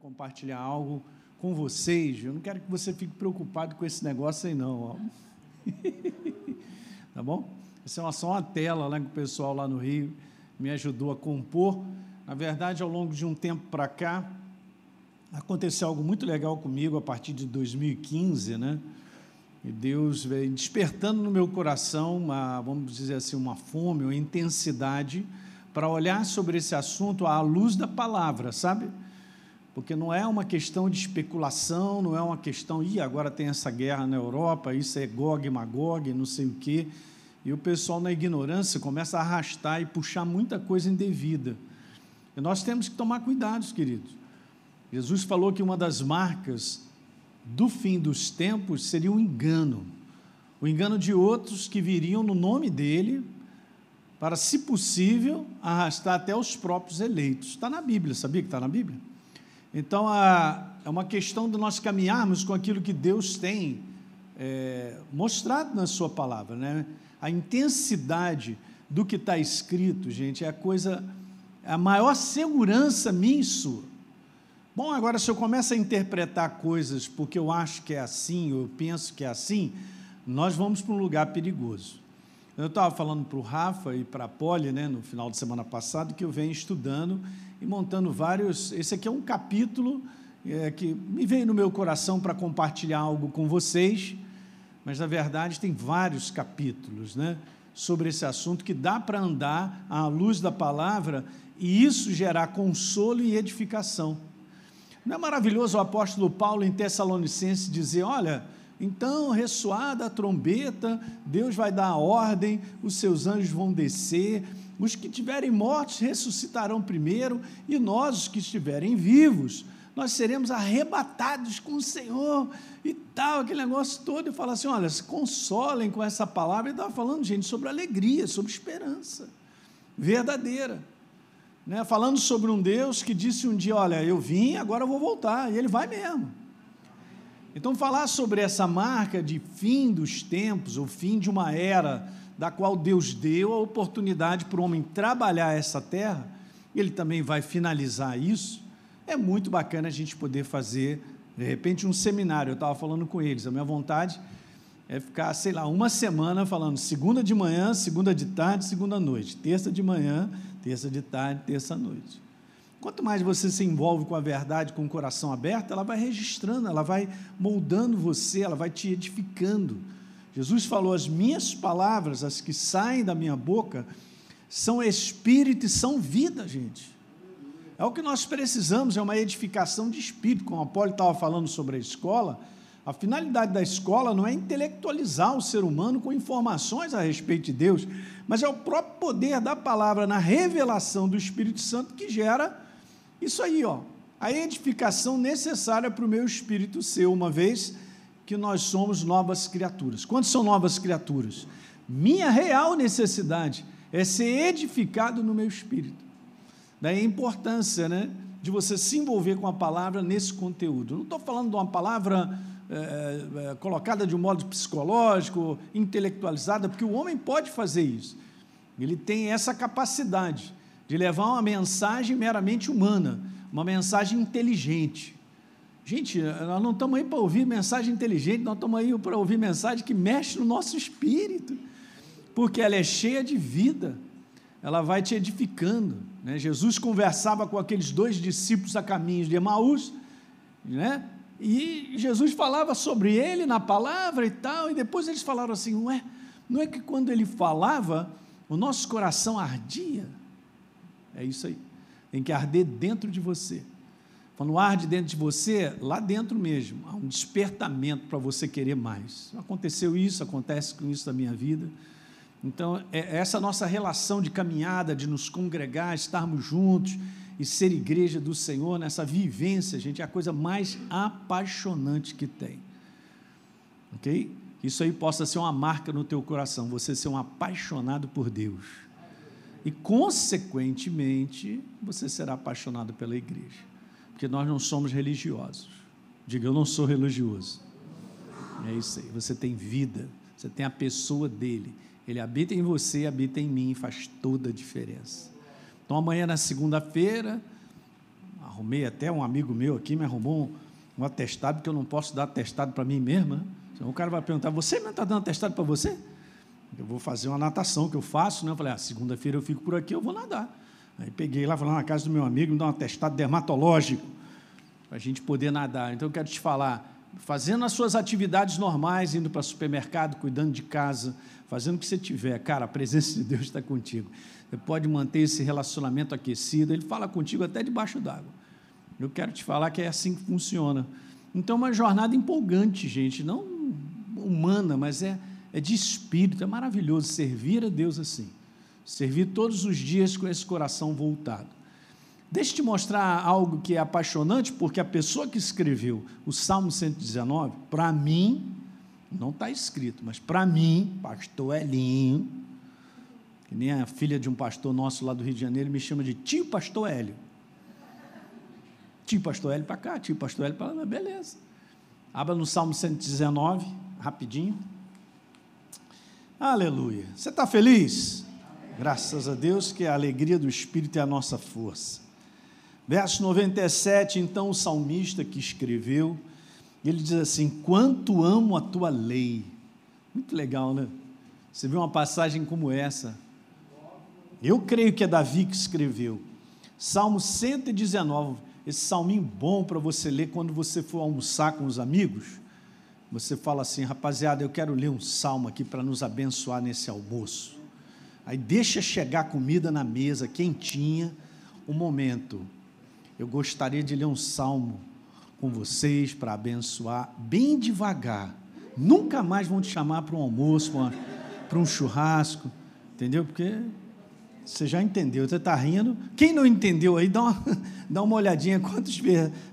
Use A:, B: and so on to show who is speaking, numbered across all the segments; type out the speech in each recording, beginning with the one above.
A: compartilhar algo com vocês. Eu não quero que você fique preocupado com esse negócio aí, não. Tá bom? Isso é só uma tela lá que o pessoal lá no Rio me ajudou a compor. Na verdade, ao longo de um tempo para cá, aconteceu algo muito legal comigo a partir de 2015, né? E Deus veio despertando no meu coração uma, vamos dizer assim, uma fome, uma intensidade para olhar sobre esse assunto à luz da palavra, sabe? Porque não é uma questão de especulação, não é uma questão, e agora tem essa guerra na Europa, isso é Gog e Magog, não sei o quê. E o pessoal, na ignorância, começa a arrastar e puxar muita coisa indevida. E nós temos que tomar cuidado, queridos. Jesus falou que uma das marcas do fim dos tempos seria o engano. O engano de outros que viriam no nome dele para, se possível, arrastar até os próprios eleitos. Está na Bíblia, sabia que está na Bíblia? Então, a, é uma questão de nós caminharmos com aquilo que Deus tem é, mostrado na Sua palavra. Né? A intensidade do que está escrito, gente, é a coisa, é a maior segurança minha e sua. Bom, agora, se eu começo a interpretar coisas porque eu acho que é assim, eu penso que é assim, nós vamos para um lugar perigoso. Eu estava falando para o Rafa e para a Polly, né, no final de semana passado, que eu venho estudando e montando vários. Esse aqui é um capítulo é, que me veio no meu coração para compartilhar algo com vocês, mas na verdade tem vários capítulos né, sobre esse assunto que dá para andar à luz da palavra e isso gerar consolo e edificação. Não é maravilhoso o apóstolo Paulo em Tessalonicenses dizer: olha então, ressoada a trombeta, Deus vai dar a ordem, os seus anjos vão descer, os que tiverem mortos ressuscitarão primeiro, e nós, os que estiverem vivos, nós seremos arrebatados com o Senhor e tal, aquele negócio todo. E fala assim: olha, se consolem com essa palavra. Ele estava falando, gente, sobre alegria, sobre esperança verdadeira. Né? Falando sobre um Deus que disse um dia: olha, eu vim, agora eu vou voltar, e ele vai mesmo. Então, falar sobre essa marca de fim dos tempos, o fim de uma era da qual Deus deu a oportunidade para o homem trabalhar essa terra, ele também vai finalizar isso. É muito bacana a gente poder fazer, de repente, um seminário. Eu estava falando com eles, a minha vontade é ficar, sei lá, uma semana falando segunda de manhã, segunda de tarde, segunda noite, terça de manhã, terça de tarde, terça noite. Quanto mais você se envolve com a verdade, com o coração aberto, ela vai registrando, ela vai moldando você, ela vai te edificando. Jesus falou: As minhas palavras, as que saem da minha boca, são espírito e são vida, gente. É o que nós precisamos, é uma edificação de espírito. Como a Apolo estava falando sobre a escola, a finalidade da escola não é intelectualizar o ser humano com informações a respeito de Deus, mas é o próprio poder da palavra na revelação do Espírito Santo que gera isso aí, ó, a edificação necessária para o meu espírito ser, uma vez que nós somos novas criaturas. Quantos são novas criaturas? Minha real necessidade é ser edificado no meu espírito. Daí a importância, né, de você se envolver com a palavra nesse conteúdo. não estou falando de uma palavra é, é, colocada de um modo psicológico, intelectualizada, porque o homem pode fazer isso. Ele tem essa capacidade de levar uma mensagem meramente humana, uma mensagem inteligente. Gente, nós não estamos aí para ouvir mensagem inteligente, nós estamos aí para ouvir mensagem que mexe no nosso espírito, porque ela é cheia de vida, ela vai te edificando. Né? Jesus conversava com aqueles dois discípulos a caminhos de Emaús, né? e Jesus falava sobre ele na palavra e tal, e depois eles falaram assim: ué, não é que quando ele falava, o nosso coração ardia? É isso aí. Tem que arder dentro de você. Quando arde dentro de você, lá dentro mesmo, há um despertamento para você querer mais. Aconteceu isso, acontece com isso na minha vida. Então, é essa nossa relação de caminhada, de nos congregar, estarmos juntos e ser igreja do Senhor, nessa vivência, gente, é a coisa mais apaixonante que tem. Ok? Isso aí possa ser uma marca no teu coração, você ser um apaixonado por Deus e, consequentemente, você será apaixonado pela igreja. Porque nós não somos religiosos. Diga, eu não sou religioso. É isso aí. Você tem vida, você tem a pessoa dele. Ele habita em você, habita em mim, faz toda a diferença. Então, amanhã, na segunda-feira, Arrumei até um amigo meu aqui, me arrumou um, um atestado, porque eu não posso dar atestado para mim mesmo. Né? O cara vai perguntar: Você não está dando atestado para você? Eu vou fazer uma natação que eu faço, né? Eu falei: ah, segunda-feira eu fico por aqui, eu vou nadar. Aí peguei lá, fui lá na casa do meu amigo, me dá um atestado dermatológico, para a gente poder nadar. Então eu quero te falar: fazendo as suas atividades normais, indo para supermercado, cuidando de casa, fazendo o que você tiver, cara, a presença de Deus está contigo. Você pode manter esse relacionamento aquecido, ele fala contigo até debaixo d'água. Eu quero te falar que é assim que funciona. Então, uma jornada empolgante, gente, não humana, mas é, é de espírito, é maravilhoso servir a Deus assim. Servir todos os dias com esse coração voltado. Deixa eu te mostrar algo que é apaixonante, porque a pessoa que escreveu o Salmo 119, para mim, não está escrito, mas para mim, pastor Elinho, que nem a filha de um pastor nosso lá do Rio de Janeiro me chama de tio pastor Hélio. Tio pastor Hélio para cá, tio pastor Hélio para lá, beleza. Abra no Salmo 119, rapidinho. Aleluia. Você está feliz? Graças a Deus que a alegria do Espírito é a nossa força. Verso 97, então o salmista que escreveu, ele diz assim: Quanto amo a tua lei. Muito legal, né? Você vê uma passagem como essa. Eu creio que é Davi que escreveu. Salmo 119, esse salminho bom para você ler quando você for almoçar com os amigos. Você fala assim, rapaziada, eu quero ler um salmo aqui para nos abençoar nesse almoço. Aí deixa chegar comida na mesa, quentinha, um momento eu gostaria de ler um salmo com vocês para abençoar bem devagar. Nunca mais vão te chamar para um almoço, para um churrasco, entendeu? Porque você já entendeu, você está rindo. Quem não entendeu aí, dá uma, dá uma olhadinha quantos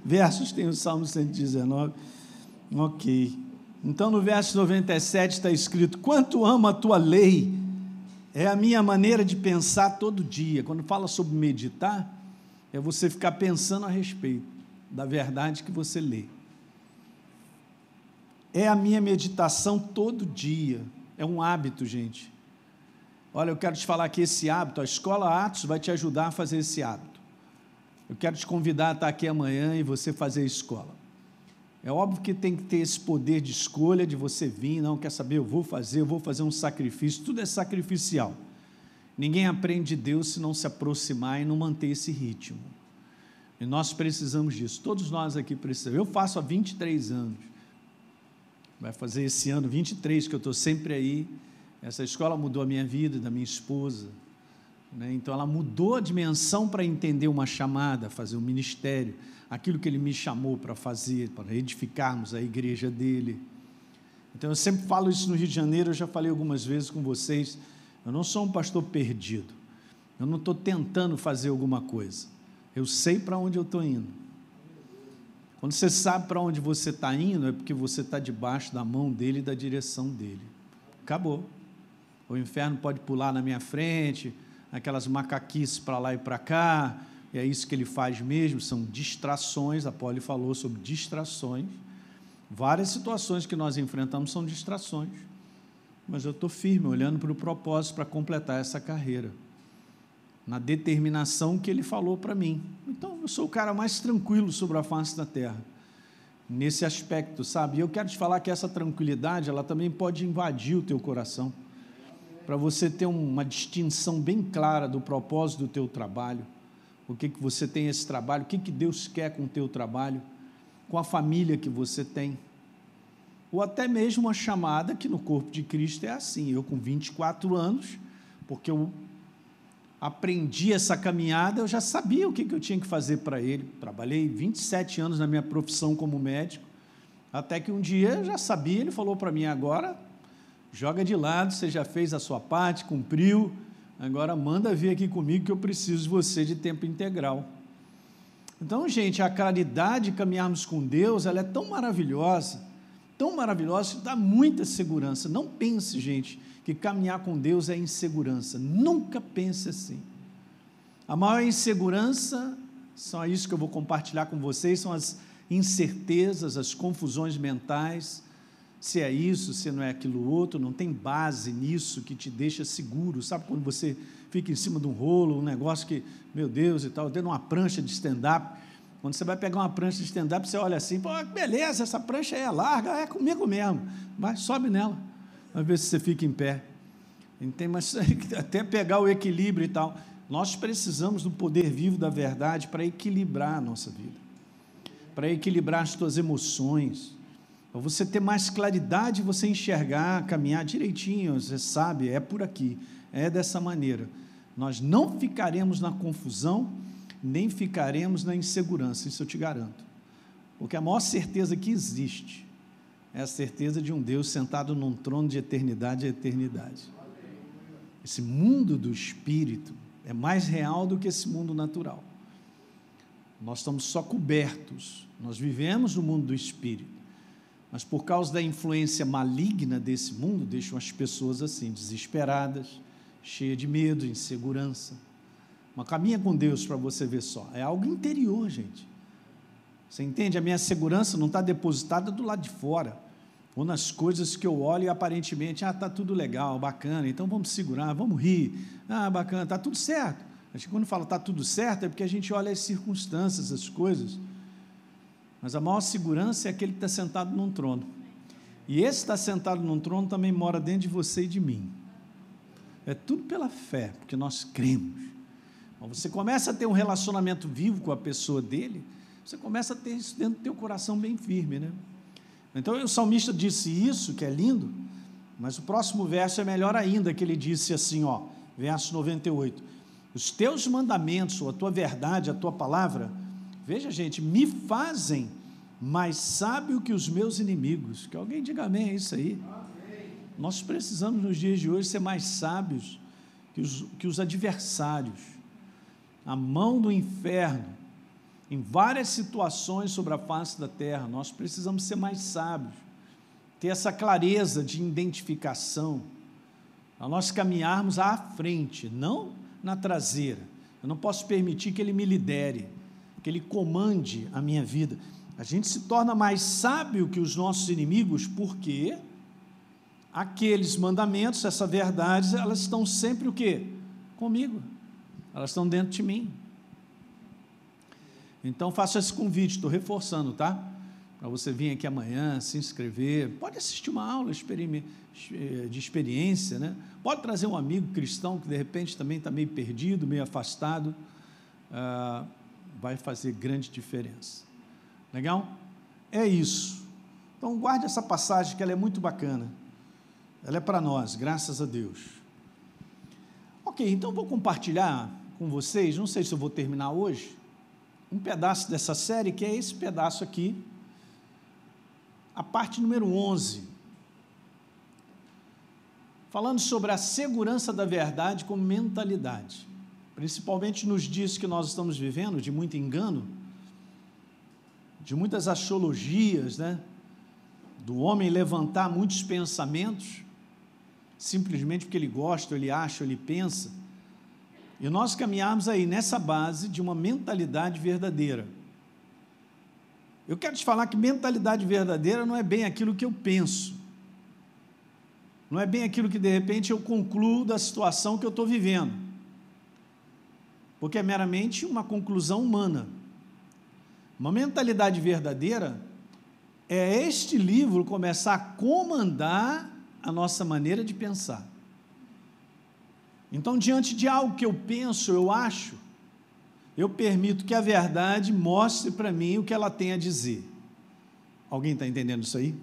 A: versos tem o Salmo 119. Ok. Então, no verso 97 está escrito: Quanto amo a tua lei, é a minha maneira de pensar todo dia. Quando fala sobre meditar, é você ficar pensando a respeito da verdade que você lê. É a minha meditação todo dia. É um hábito, gente. Olha, eu quero te falar que esse hábito, a escola Atos vai te ajudar a fazer esse hábito. Eu quero te convidar a estar aqui amanhã e você fazer a escola. É óbvio que tem que ter esse poder de escolha, de você vir, não quer saber, eu vou fazer, eu vou fazer um sacrifício, tudo é sacrificial. Ninguém aprende de Deus se não se aproximar e não manter esse ritmo. E nós precisamos disso. Todos nós aqui precisamos. Eu faço há 23 anos. Vai fazer esse ano 23 que eu estou sempre aí. Essa escola mudou a minha vida, da minha esposa. Né? Então ela mudou a dimensão para entender uma chamada, fazer um ministério, aquilo que ele me chamou para fazer, para edificarmos a igreja dele. Então eu sempre falo isso no Rio de Janeiro, eu já falei algumas vezes com vocês eu não sou um pastor perdido. Eu não estou tentando fazer alguma coisa. Eu sei para onde eu estou indo. Quando você sabe para onde você está indo, é porque você está debaixo da mão dele e da direção dele. Acabou. O inferno pode pular na minha frente, aquelas macaquices para lá e para cá, e é isso que ele faz mesmo, são distrações. A Poli falou sobre distrações. Várias situações que nós enfrentamos são distrações mas eu estou firme, olhando para o propósito para completar essa carreira, na determinação que ele falou para mim. Então, eu sou o cara mais tranquilo sobre a face da terra, nesse aspecto, sabe? E eu quero te falar que essa tranquilidade, ela também pode invadir o teu coração, para você ter uma distinção bem clara do propósito do teu trabalho, o que, que você tem esse trabalho, o que, que Deus quer com o teu trabalho, com a família que você tem ou até mesmo uma chamada que no corpo de Cristo é assim. Eu, com 24 anos, porque eu aprendi essa caminhada, eu já sabia o que eu tinha que fazer para ele. Trabalhei 27 anos na minha profissão como médico, até que um dia eu já sabia, ele falou para mim: agora joga de lado, você já fez a sua parte, cumpriu, agora manda vir aqui comigo que eu preciso de você de tempo integral. Então, gente, a caridade, caminharmos com Deus, ela é tão maravilhosa tão maravilhosa, dá muita segurança. Não pense, gente, que caminhar com Deus é insegurança. Nunca pense assim. A maior insegurança, são isso que eu vou compartilhar com vocês, são as incertezas, as confusões mentais, se é isso, se não é aquilo outro, não tem base nisso que te deixa seguro. Sabe quando você fica em cima de um rolo, um negócio que, meu Deus e tal, dentro uma prancha de stand-up, Quando você vai pegar uma prancha de stand-up, você olha assim, pô, beleza, essa prancha é larga, é comigo mesmo. Vai, sobe nela, vai ver se você fica em pé. Tem, mas até pegar o equilíbrio e tal. Nós precisamos do poder vivo da verdade para equilibrar a nossa vida, para equilibrar as tuas emoções, para você ter mais claridade, você enxergar, caminhar direitinho, você sabe, é por aqui, é dessa maneira. Nós não ficaremos na confusão, nem ficaremos na insegurança, isso eu te garanto. Porque a maior certeza que existe é a certeza de um Deus sentado num trono de eternidade a eternidade. Esse mundo do espírito é mais real do que esse mundo natural. Nós estamos só cobertos, nós vivemos no mundo do espírito, mas por causa da influência maligna desse mundo, deixam as pessoas assim, desesperadas, cheias de medo, insegurança. Mas caminha com Deus para você ver só, é algo interior, gente. Você entende? A minha segurança não está depositada do lado de fora ou nas coisas que eu olho e aparentemente, ah, está tudo legal, bacana, então vamos segurar, vamos rir, ah, bacana, está tudo certo. Acho que quando fala está tudo certo é porque a gente olha as circunstâncias, as coisas. Mas a maior segurança é aquele que está sentado num trono. E esse está sentado num trono também mora dentro de você e de mim. É tudo pela fé, porque nós cremos. Quando você começa a ter um relacionamento vivo com a pessoa dele, você começa a ter isso dentro do teu coração bem firme, né? Então o salmista disse isso, que é lindo, mas o próximo verso é melhor ainda, que ele disse assim, ó, verso 98: Os teus mandamentos, ou a tua verdade, a tua palavra, veja, gente, me fazem mais sábio que os meus inimigos. Que alguém diga amém, é isso aí. Nós precisamos nos dias de hoje ser mais sábios que os, que os adversários. A mão do inferno em várias situações sobre a face da terra. Nós precisamos ser mais sábios, ter essa clareza de identificação, a nós caminharmos à frente, não na traseira. Eu não posso permitir que ele me lidere, que ele comande a minha vida. A gente se torna mais sábio que os nossos inimigos, porque aqueles mandamentos, essa verdade, elas estão sempre o quê? Comigo. Elas estão dentro de mim. Então faça esse convite, estou reforçando, tá? Para você vir aqui amanhã, se inscrever. Pode assistir uma aula de experiência, né? Pode trazer um amigo cristão que de repente também está meio perdido, meio afastado. Ah, vai fazer grande diferença. Legal? É isso. Então guarde essa passagem que ela é muito bacana. Ela é para nós, graças a Deus. Ok, então vou compartilhar com vocês. Não sei se eu vou terminar hoje um pedaço dessa série, que é esse pedaço aqui, a parte número 11, falando sobre a segurança da verdade como mentalidade, principalmente nos dias que nós estamos vivendo, de muito engano, de muitas astrologias, né? do homem levantar muitos pensamentos, simplesmente porque ele gosta, ele acha, ele pensa, e nós caminharmos aí nessa base de uma mentalidade verdadeira. Eu quero te falar que mentalidade verdadeira não é bem aquilo que eu penso. Não é bem aquilo que de repente eu concluo da situação que eu estou vivendo. Porque é meramente uma conclusão humana. Uma mentalidade verdadeira é este livro começar a comandar a nossa maneira de pensar. Então, diante de algo que eu penso, eu acho, eu permito que a verdade mostre para mim o que ela tem a dizer. Alguém está entendendo isso aí?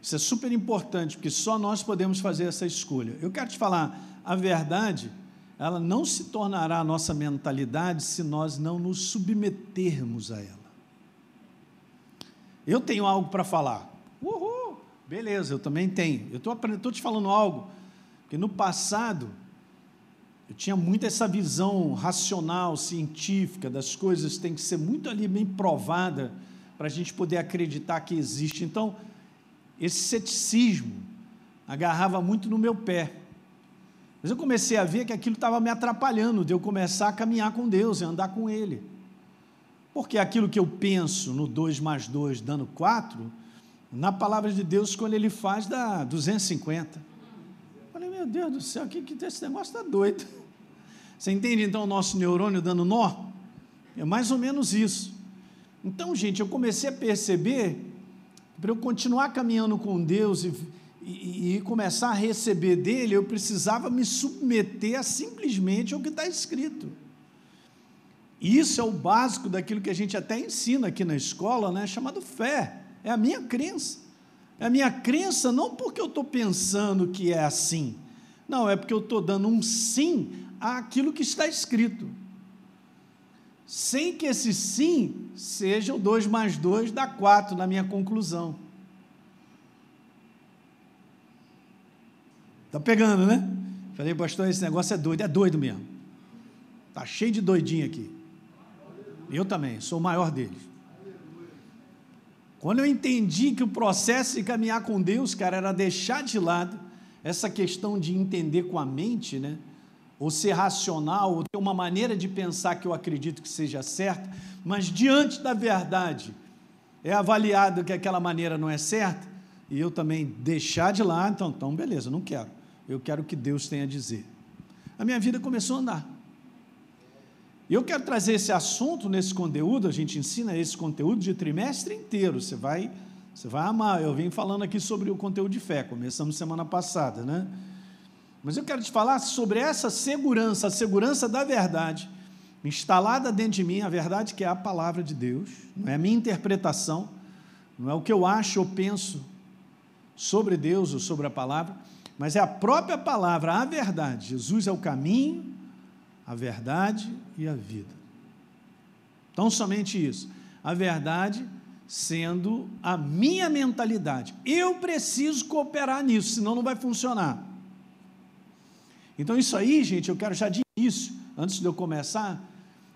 A: Isso é super importante, porque só nós podemos fazer essa escolha. Eu quero te falar, a verdade, ela não se tornará a nossa mentalidade se nós não nos submetermos a ela. Eu tenho algo para falar. Uhul! Beleza, eu também tenho. Eu estou te falando algo, porque no passado eu tinha muito essa visão racional, científica das coisas, tem que ser muito ali bem provada para a gente poder acreditar que existe. Então, esse ceticismo agarrava muito no meu pé. Mas eu comecei a ver que aquilo estava me atrapalhando de eu começar a caminhar com Deus e andar com Ele. Porque aquilo que eu penso no 2 mais 2 dando 4, na palavra de Deus, quando Ele faz, dá 250. Eu falei, meu Deus do céu, que, que esse negócio está doido. Você entende então o nosso neurônio dando nó? É mais ou menos isso. Então, gente, eu comecei a perceber, para eu continuar caminhando com Deus e, e, e, começar a receber dele, eu precisava me submeter a simplesmente ao que está escrito. Isso é o básico daquilo que a gente até ensina aqui na escola, né, chamado fé. É a minha crença. É a minha crença não porque eu estou pensando que é assim. Não, é porque eu estou dando um sim àquilo que está escrito. Sem que esse sim seja o 2 mais 2 dá 4 na minha conclusão. Está pegando, né? Falei, pastor, esse negócio é doido. É doido mesmo. Está cheio de doidinho aqui. Eu também, sou o maior deles. Quando eu entendi que o processo de caminhar com Deus, cara, era deixar de lado essa questão de entender com a mente, né? Ou ser racional, ou ter uma maneira de pensar que eu acredito que seja certa, mas diante da verdade é avaliado que aquela maneira não é certa, e eu também deixar de lado, então, então beleza, não quero. Eu quero que Deus tem a dizer. A minha vida começou a andar. E eu quero trazer esse assunto nesse conteúdo, a gente ensina esse conteúdo de trimestre inteiro, você vai, você vai amar. Eu vim falando aqui sobre o conteúdo de fé, começamos semana passada, né? Mas eu quero te falar sobre essa segurança, a segurança da verdade, instalada dentro de mim, a verdade que é a palavra de Deus, não é a minha interpretação, não é o que eu acho ou penso sobre Deus ou sobre a palavra, mas é a própria palavra, a verdade. Jesus é o caminho, a verdade e a vida. Então, somente isso. A verdade sendo a minha mentalidade. Eu preciso cooperar nisso, senão não vai funcionar. Então, isso aí, gente, eu quero já de início, antes de eu começar,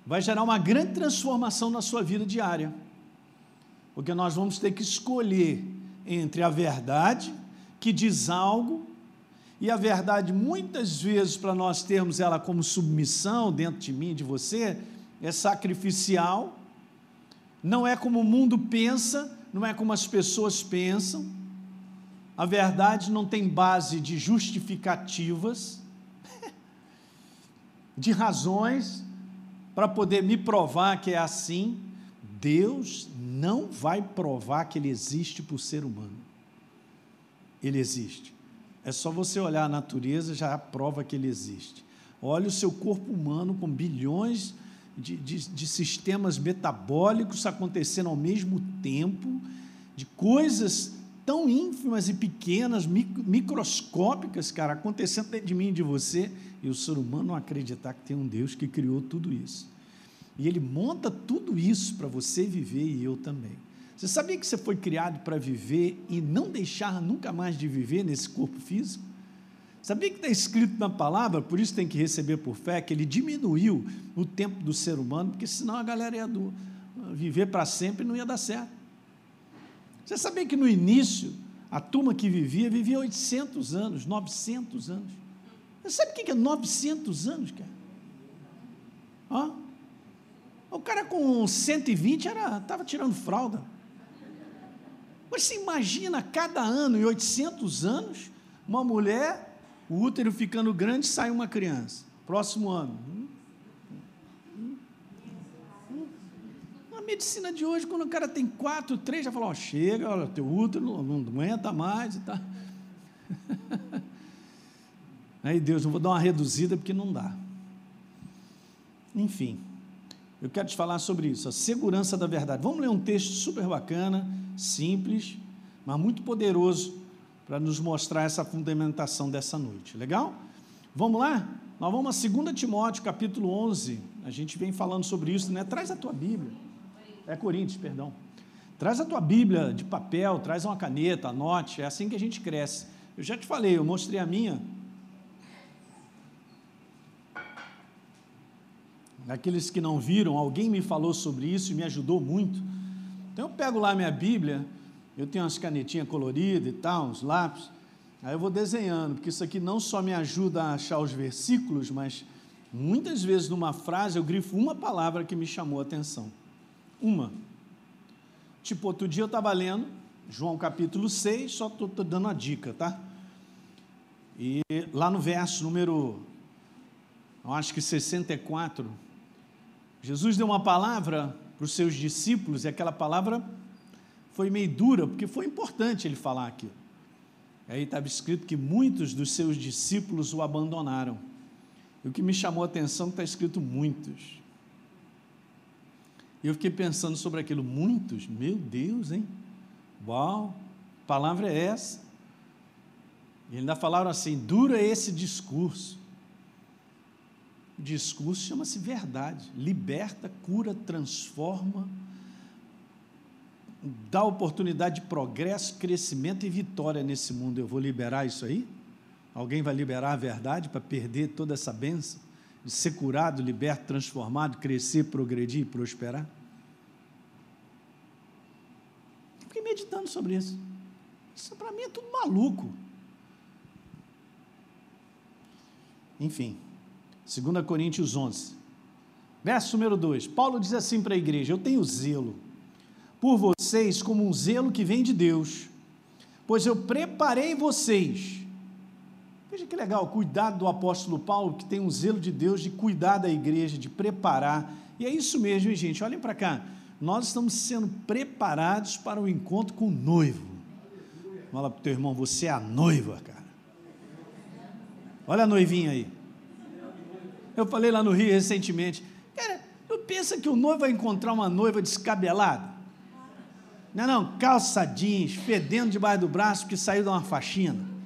A: vai gerar uma grande transformação na sua vida diária. Porque nós vamos ter que escolher entre a verdade, que diz algo, e a verdade, muitas vezes, para nós termos ela como submissão dentro de mim, de você, é sacrificial, não é como o mundo pensa, não é como as pessoas pensam. A verdade não tem base de justificativas, de razões para poder me provar que é assim. Deus não vai provar que ele existe por ser humano. Ele existe. É só você olhar a natureza, já prova que ele existe. Olha o seu corpo humano com bilhões de, de, de sistemas metabólicos acontecendo ao mesmo tempo, de coisas tão ínfimas e pequenas, microscópicas, cara, acontecendo dentro de mim e de você, e o ser humano não acreditar que tem um Deus que criou tudo isso. E ele monta tudo isso para você viver e eu também. Você sabia que você foi criado para viver e não deixar nunca mais de viver nesse corpo físico? Sabia que está escrito na palavra, por isso tem que receber por fé, que ele diminuiu o tempo do ser humano, porque senão a galera ia do, viver para sempre não ia dar certo. Você sabia que no início, a turma que vivia, vivia 800 anos, 900 anos. Você sabe o que é 900 anos, cara? Ó, o cara com 120 estava tirando fralda. Mas você imagina, cada ano, em 800 anos, uma mulher, o útero ficando grande, sai uma criança. Próximo ano. A medicina de hoje, quando o cara tem quatro, três, já fala, ó, chega, olha, teu útero não aguenta mais e tal. Aí Deus, não vou dar uma reduzida porque não dá. Enfim, eu quero te falar sobre isso, a segurança da verdade. Vamos ler um texto super bacana, simples, mas muito poderoso para nos mostrar essa fundamentação dessa noite. Legal? Vamos lá? Nós vamos a 2 Timóteo, capítulo 11. A gente vem falando sobre isso, né? Traz a tua Bíblia. É Coríntios, perdão. Traz a tua Bíblia de papel, traz uma caneta, anote. É assim que a gente cresce. Eu já te falei, eu mostrei a minha. Aqueles que não viram, alguém me falou sobre isso e me ajudou muito. Então eu pego lá minha Bíblia, eu tenho umas canetinhas coloridas e tal, uns lápis, aí eu vou desenhando, porque isso aqui não só me ajuda a achar os versículos, mas muitas vezes numa frase eu grifo uma palavra que me chamou a atenção. Uma. Tipo, outro dia eu estava lendo João capítulo 6, só estou dando uma dica, tá? E lá no verso número, eu acho que 64, Jesus deu uma palavra para os seus discípulos, e aquela palavra foi meio dura, porque foi importante ele falar aquilo. Aí estava escrito que muitos dos seus discípulos o abandonaram. E o que me chamou a atenção é está escrito muitos. E eu fiquei pensando sobre aquilo, muitos, meu Deus, hein? Uau, palavra é essa. E ainda falaram assim: dura esse discurso. O discurso chama-se verdade. Liberta, cura, transforma, dá oportunidade de progresso, crescimento e vitória nesse mundo. Eu vou liberar isso aí? Alguém vai liberar a verdade para perder toda essa benção? De ser curado, liberto, transformado, crescer, progredir e prosperar? Fiquei meditando sobre isso. Isso para mim é tudo maluco. Enfim, 2 Coríntios 11, verso número 2. Paulo diz assim para a igreja: Eu tenho zelo por vocês como um zelo que vem de Deus, pois eu preparei vocês. Veja que legal, cuidado do apóstolo Paulo, que tem um zelo de Deus de cuidar da igreja, de preparar. E é isso mesmo, hein, gente? Olhem para cá. Nós estamos sendo preparados para o encontro com o noivo. Fala para o teu irmão, você é a noiva, cara. Olha a noivinha aí. Eu falei lá no Rio recentemente. Cara, tu pensa que o noivo vai encontrar uma noiva descabelada? Não, não, calça jeans, fedendo debaixo do braço porque saiu de uma faxina.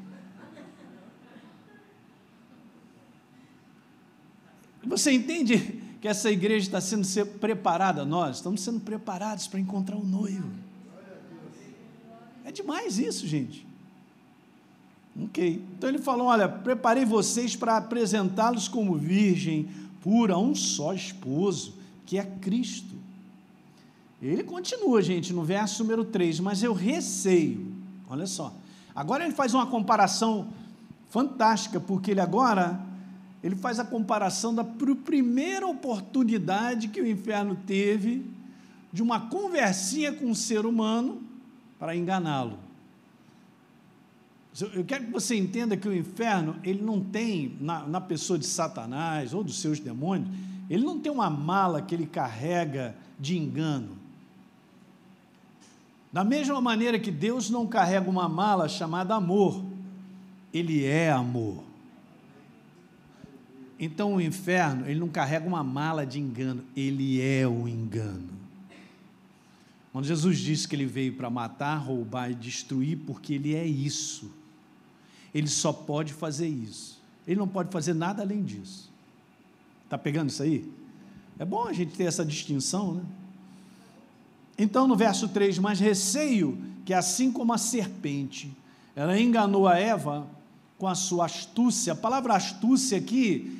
A: Você entende que essa igreja está sendo preparada? Nós estamos sendo preparados para encontrar o noivo. É demais isso, gente. Ok. Então ele falou: Olha, preparei vocês para apresentá-los como virgem pura, um só esposo, que é Cristo. Ele continua, gente, no verso número 3, mas eu receio. Olha só. Agora ele faz uma comparação fantástica, porque ele agora ele faz a comparação da primeira oportunidade que o inferno teve de uma conversinha com o ser humano para enganá-lo. Eu quero que você entenda que o inferno, ele não tem, na, na pessoa de Satanás ou dos seus demônios, ele não tem uma mala que ele carrega de engano. Da mesma maneira que Deus não carrega uma mala chamada amor, ele é amor. Então o inferno, ele não carrega uma mala de engano, ele é o engano. Quando Jesus disse que ele veio para matar, roubar e destruir, porque ele é isso. Ele só pode fazer isso. Ele não pode fazer nada além disso. Está pegando isso aí? É bom a gente ter essa distinção, né? Então, no verso 3, mas receio que assim como a serpente, ela enganou a Eva com a sua astúcia. A palavra astúcia aqui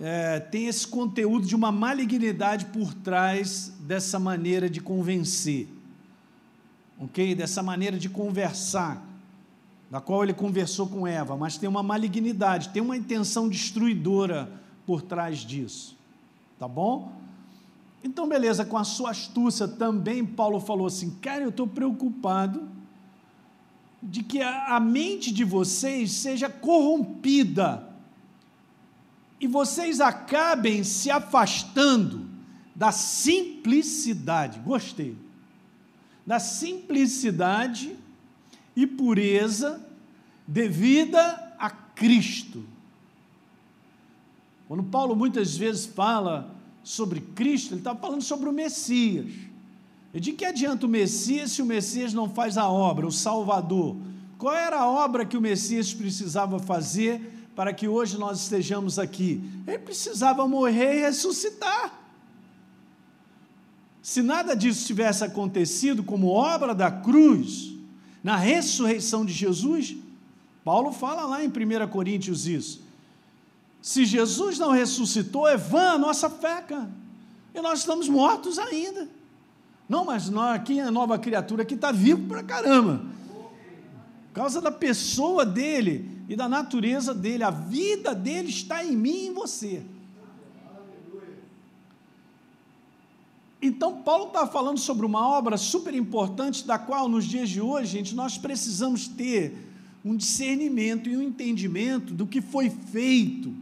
A: é, tem esse conteúdo de uma malignidade por trás dessa maneira de convencer, ok? Dessa maneira de conversar da qual ele conversou com Eva, mas tem uma malignidade, tem uma intenção destruidora por trás disso. Tá bom? Então, beleza, com a sua astúcia também, Paulo falou assim: cara, eu estou preocupado de que a, a mente de vocês seja corrompida e vocês acabem se afastando da simplicidade. Gostei. Da simplicidade e pureza devida a Cristo. Quando Paulo muitas vezes fala sobre Cristo, ele está falando sobre o Messias. E de que adianta o Messias se o Messias não faz a obra, o Salvador? Qual era a obra que o Messias precisava fazer para que hoje nós estejamos aqui? Ele precisava morrer e ressuscitar. Se nada disso tivesse acontecido como obra da cruz, na ressurreição de Jesus, Paulo fala lá em 1 Coríntios isso. Se Jesus não ressuscitou, é vã a nossa fé, cara. E nós estamos mortos ainda. Não, mas nós, aqui é a nova criatura que está vivo pra caramba. Por causa da pessoa dele e da natureza dele. A vida dele está em mim e em você. Então, Paulo está falando sobre uma obra super importante, da qual, nos dias de hoje, gente, nós precisamos ter um discernimento e um entendimento do que foi feito,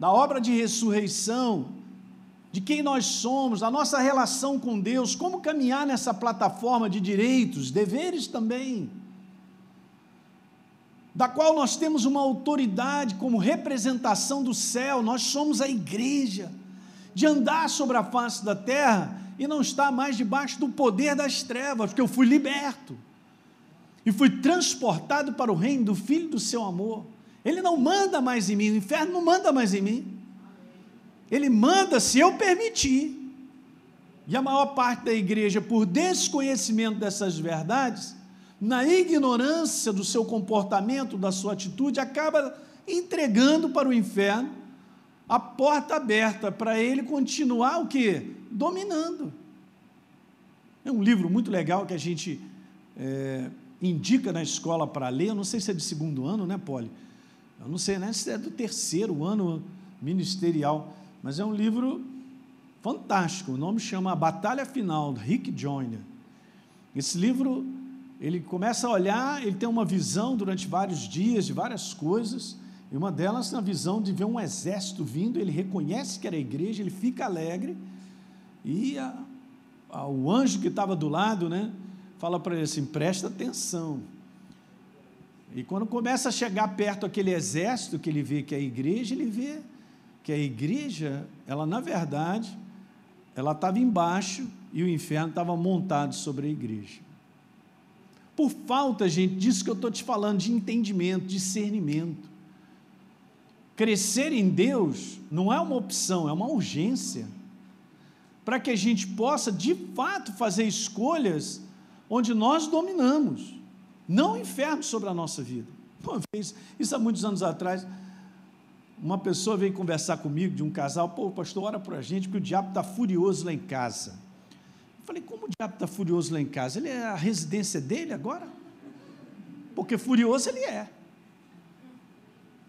A: da obra de ressurreição de quem nós somos, da nossa relação com Deus, como caminhar nessa plataforma de direitos, deveres também, da qual nós temos uma autoridade como representação do céu, nós somos a igreja, de andar sobre a face da terra e não estar mais debaixo do poder das trevas, porque eu fui liberto e fui transportado para o reino do Filho do seu amor. Ele não manda mais em mim, o inferno não manda mais em mim. Ele manda se eu permitir. E a maior parte da igreja, por desconhecimento dessas verdades, na ignorância do seu comportamento, da sua atitude, acaba entregando para o inferno a porta aberta para ele continuar o que? Dominando. É um livro muito legal que a gente é, indica na escola para ler, eu não sei se é de segundo ano, né, Poli? Eu não sei né, se é do terceiro ano ministerial, mas é um livro fantástico. O nome chama A Batalha Final, do Rick Joyner. Esse livro, ele começa a olhar, ele tem uma visão durante vários dias de várias coisas, e uma delas na visão de ver um exército vindo, ele reconhece que era a igreja, ele fica alegre, e a, a, o anjo que estava do lado, né, fala para ele assim: presta atenção. E quando começa a chegar perto aquele exército que ele vê que é a igreja, ele vê que a igreja, ela na verdade, ela estava embaixo e o inferno estava montado sobre a igreja. Por falta, gente, disso que eu estou te falando, de entendimento, discernimento. Crescer em Deus não é uma opção, é uma urgência. Para que a gente possa, de fato, fazer escolhas onde nós dominamos, não inferno sobre a nossa vida. Uma vez, isso há muitos anos atrás, uma pessoa veio conversar comigo de um casal, pô, pastor, ora para a gente, porque o diabo está furioso lá em casa. Eu falei, como o diabo está furioso lá em casa? Ele é a residência dele agora? Porque furioso ele é.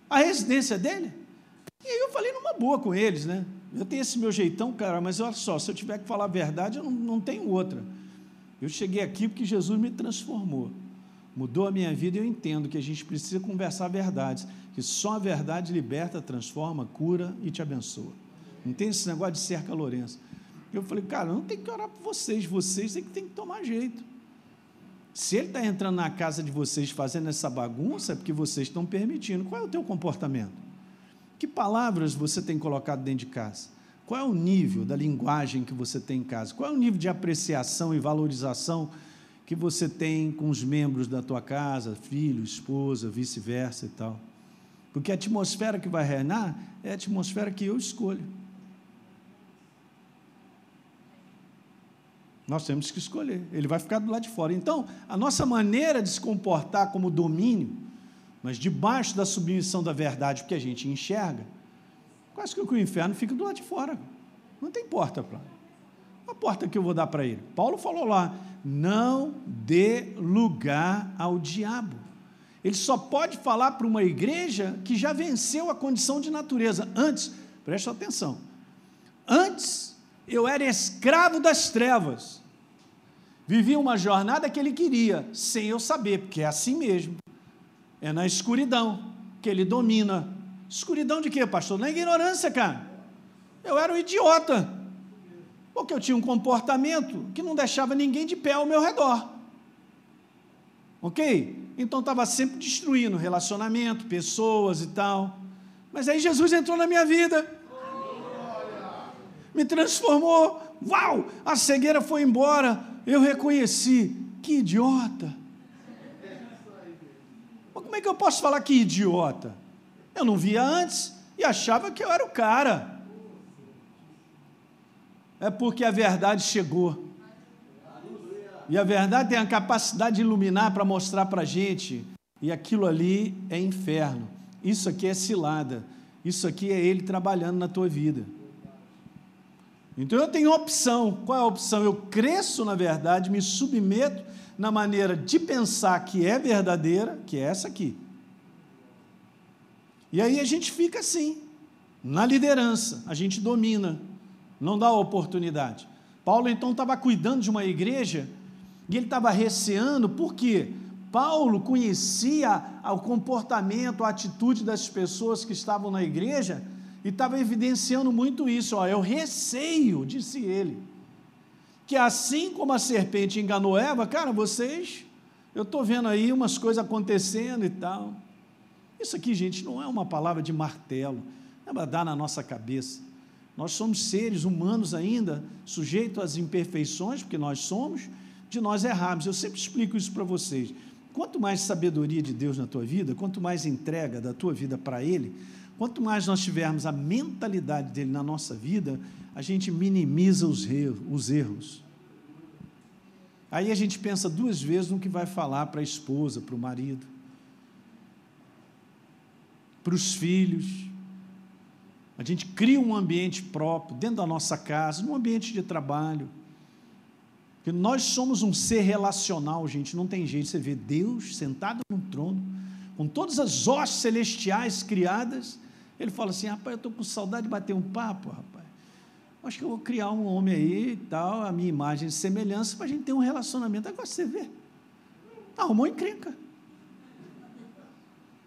A: A residência dele? E aí eu falei numa boa com eles, né? Eu tenho esse meu jeitão, cara, mas olha só, se eu tiver que falar a verdade, eu não, não tenho outra. Eu cheguei aqui porque Jesus me transformou, mudou a minha vida e eu entendo que a gente precisa conversar verdades, que só a verdade liberta, transforma, cura e te abençoa. Não tem esse negócio de cerca Lourenço. Eu falei, cara, não tem que orar por vocês, vocês é que tem que tomar jeito. Se ele está entrando na casa de vocês fazendo essa bagunça, é porque vocês estão permitindo. Qual é o teu comportamento? Que palavras você tem colocado dentro de casa? Qual é o nível da linguagem que você tem em casa? Qual é o nível de apreciação e valorização que você tem com os membros da tua casa, filho, esposa, vice-versa e tal? Porque a atmosfera que vai reinar é a atmosfera que eu escolho. Nós temos que escolher. Ele vai ficar do lado de fora. Então, a nossa maneira de se comportar como domínio, mas debaixo da submissão da verdade, porque a gente enxerga, Quase que o inferno fica do lado de fora. Não tem porta para a porta que eu vou dar para ele. Paulo falou lá: não dê lugar ao diabo. Ele só pode falar para uma igreja que já venceu a condição de natureza. Antes, preste atenção, antes eu era escravo das trevas. Vivia uma jornada que ele queria, sem eu saber, porque é assim mesmo. É na escuridão que ele domina Escuridão de quê, pastor? Na ignorância, cara. Eu era um idiota. Porque eu tinha um comportamento que não deixava ninguém de pé ao meu redor. Ok? Então estava sempre destruindo relacionamento, pessoas e tal. Mas aí Jesus entrou na minha vida. Me transformou. Uau! A cegueira foi embora. Eu reconheci. Que idiota. Mas como é que eu posso falar que idiota? Eu não via antes e achava que eu era o cara. É porque a verdade chegou. E a verdade tem a capacidade de iluminar para mostrar para a gente. E aquilo ali é inferno. Isso aqui é cilada. Isso aqui é Ele trabalhando na tua vida. Então eu tenho opção. Qual é a opção? Eu cresço na verdade, me submeto na maneira de pensar que é verdadeira, que é essa aqui. E aí a gente fica assim, na liderança, a gente domina, não dá oportunidade. Paulo então estava cuidando de uma igreja e ele estava receando, porque Paulo conhecia o comportamento, a atitude das pessoas que estavam na igreja E estava evidenciando muito isso. Ó, eu receio, disse ele, que assim como a serpente enganou Eva, cara, vocês, eu estou vendo aí umas coisas acontecendo e tal. Isso aqui, gente, não é uma palavra de martelo, é para dar na nossa cabeça. Nós somos seres humanos ainda, sujeitos às imperfeições, porque nós somos, de nós errarmos. Eu sempre explico isso para vocês. Quanto mais sabedoria de Deus na tua vida, quanto mais entrega da tua vida para Ele, quanto mais nós tivermos a mentalidade dele na nossa vida, a gente minimiza os erros. Aí a gente pensa duas vezes no que vai falar para a esposa, para o marido, para os filhos. A gente cria um ambiente próprio dentro da nossa casa, num ambiente de trabalho. Porque nós somos um ser relacional, gente, não tem jeito. Você vê Deus sentado no trono, com todas as hostes celestiais criadas, ele fala assim: rapaz, eu estou com saudade de bater um papo, rapaz. Acho que eu vou criar um homem aí e tal, a minha imagem de semelhança, para a gente ter um relacionamento. Agora você vê. Arrumou encrenca.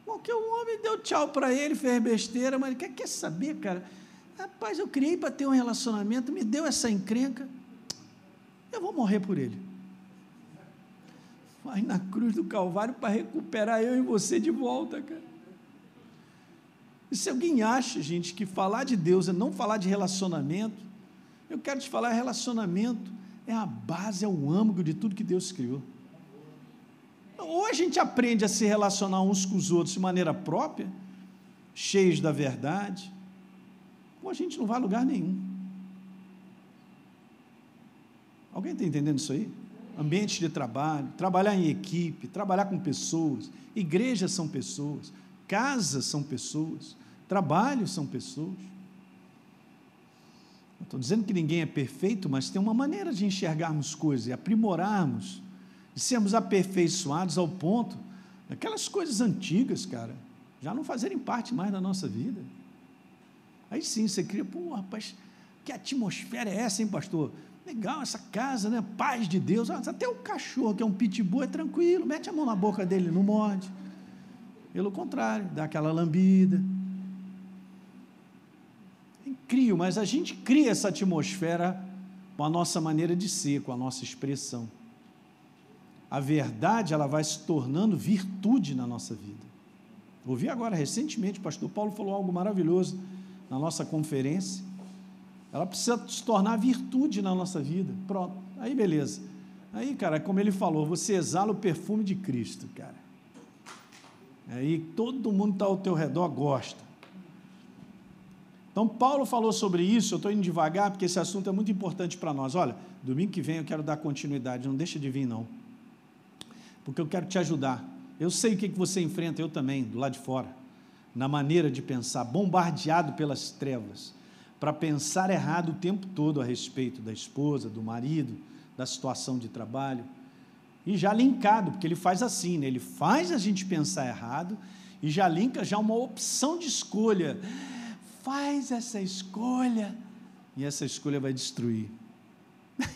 A: Porque o homem deu tchau para ele, fez besteira, mas ele quer, quer saber, cara? Rapaz, eu criei para ter um relacionamento, me deu essa encrenca, eu vou morrer por ele. Vai na cruz do Calvário para recuperar eu e você de volta, cara. E se alguém acha, gente, que falar de Deus é não falar de relacionamento, eu quero te falar, relacionamento é a base, é o âmago de tudo que Deus criou. Ou a gente aprende a se relacionar uns com os outros de maneira própria, cheios da verdade, ou a gente não vai a lugar nenhum. Alguém está entendendo isso aí? Ambiente de trabalho, trabalhar em equipe, trabalhar com pessoas, igrejas são pessoas, casas são pessoas, trabalhos são pessoas. Não estou dizendo que ninguém é perfeito, mas tem uma maneira de enxergarmos coisas e aprimorarmos, e sermos aperfeiçoados ao ponto daquelas coisas antigas, cara, já não fazerem parte mais da nossa vida. Aí sim você cria, pô, rapaz, que atmosfera é essa, hein, pastor? Legal essa casa, né? Paz de Deus. Até o cachorro, que é um pitbull, é tranquilo, mete a mão na boca dele, não morde. Pelo contrário, dá aquela lambida crio, mas a gente cria essa atmosfera com a nossa maneira de ser, com a nossa expressão. A verdade, ela vai se tornando virtude na nossa vida. Ouvi agora recentemente, o pastor Paulo falou algo maravilhoso na nossa conferência. Ela precisa se tornar virtude na nossa vida. Pronto. Aí beleza. Aí, cara, como ele falou, você exala o perfume de Cristo, cara. Aí todo mundo está ao teu redor gosta. Então, Paulo falou sobre isso, eu estou indo devagar, porque esse assunto é muito importante para nós. Olha, domingo que vem eu quero dar continuidade, não deixa de vir, não. Porque eu quero te ajudar. Eu sei o que você enfrenta, eu também, do lado de fora, na maneira de pensar, bombardeado pelas trevas, para pensar errado o tempo todo a respeito da esposa, do marido, da situação de trabalho. E já linkado, porque ele faz assim, né? ele faz a gente pensar errado e já linka já uma opção de escolha faz essa escolha e essa escolha vai destruir.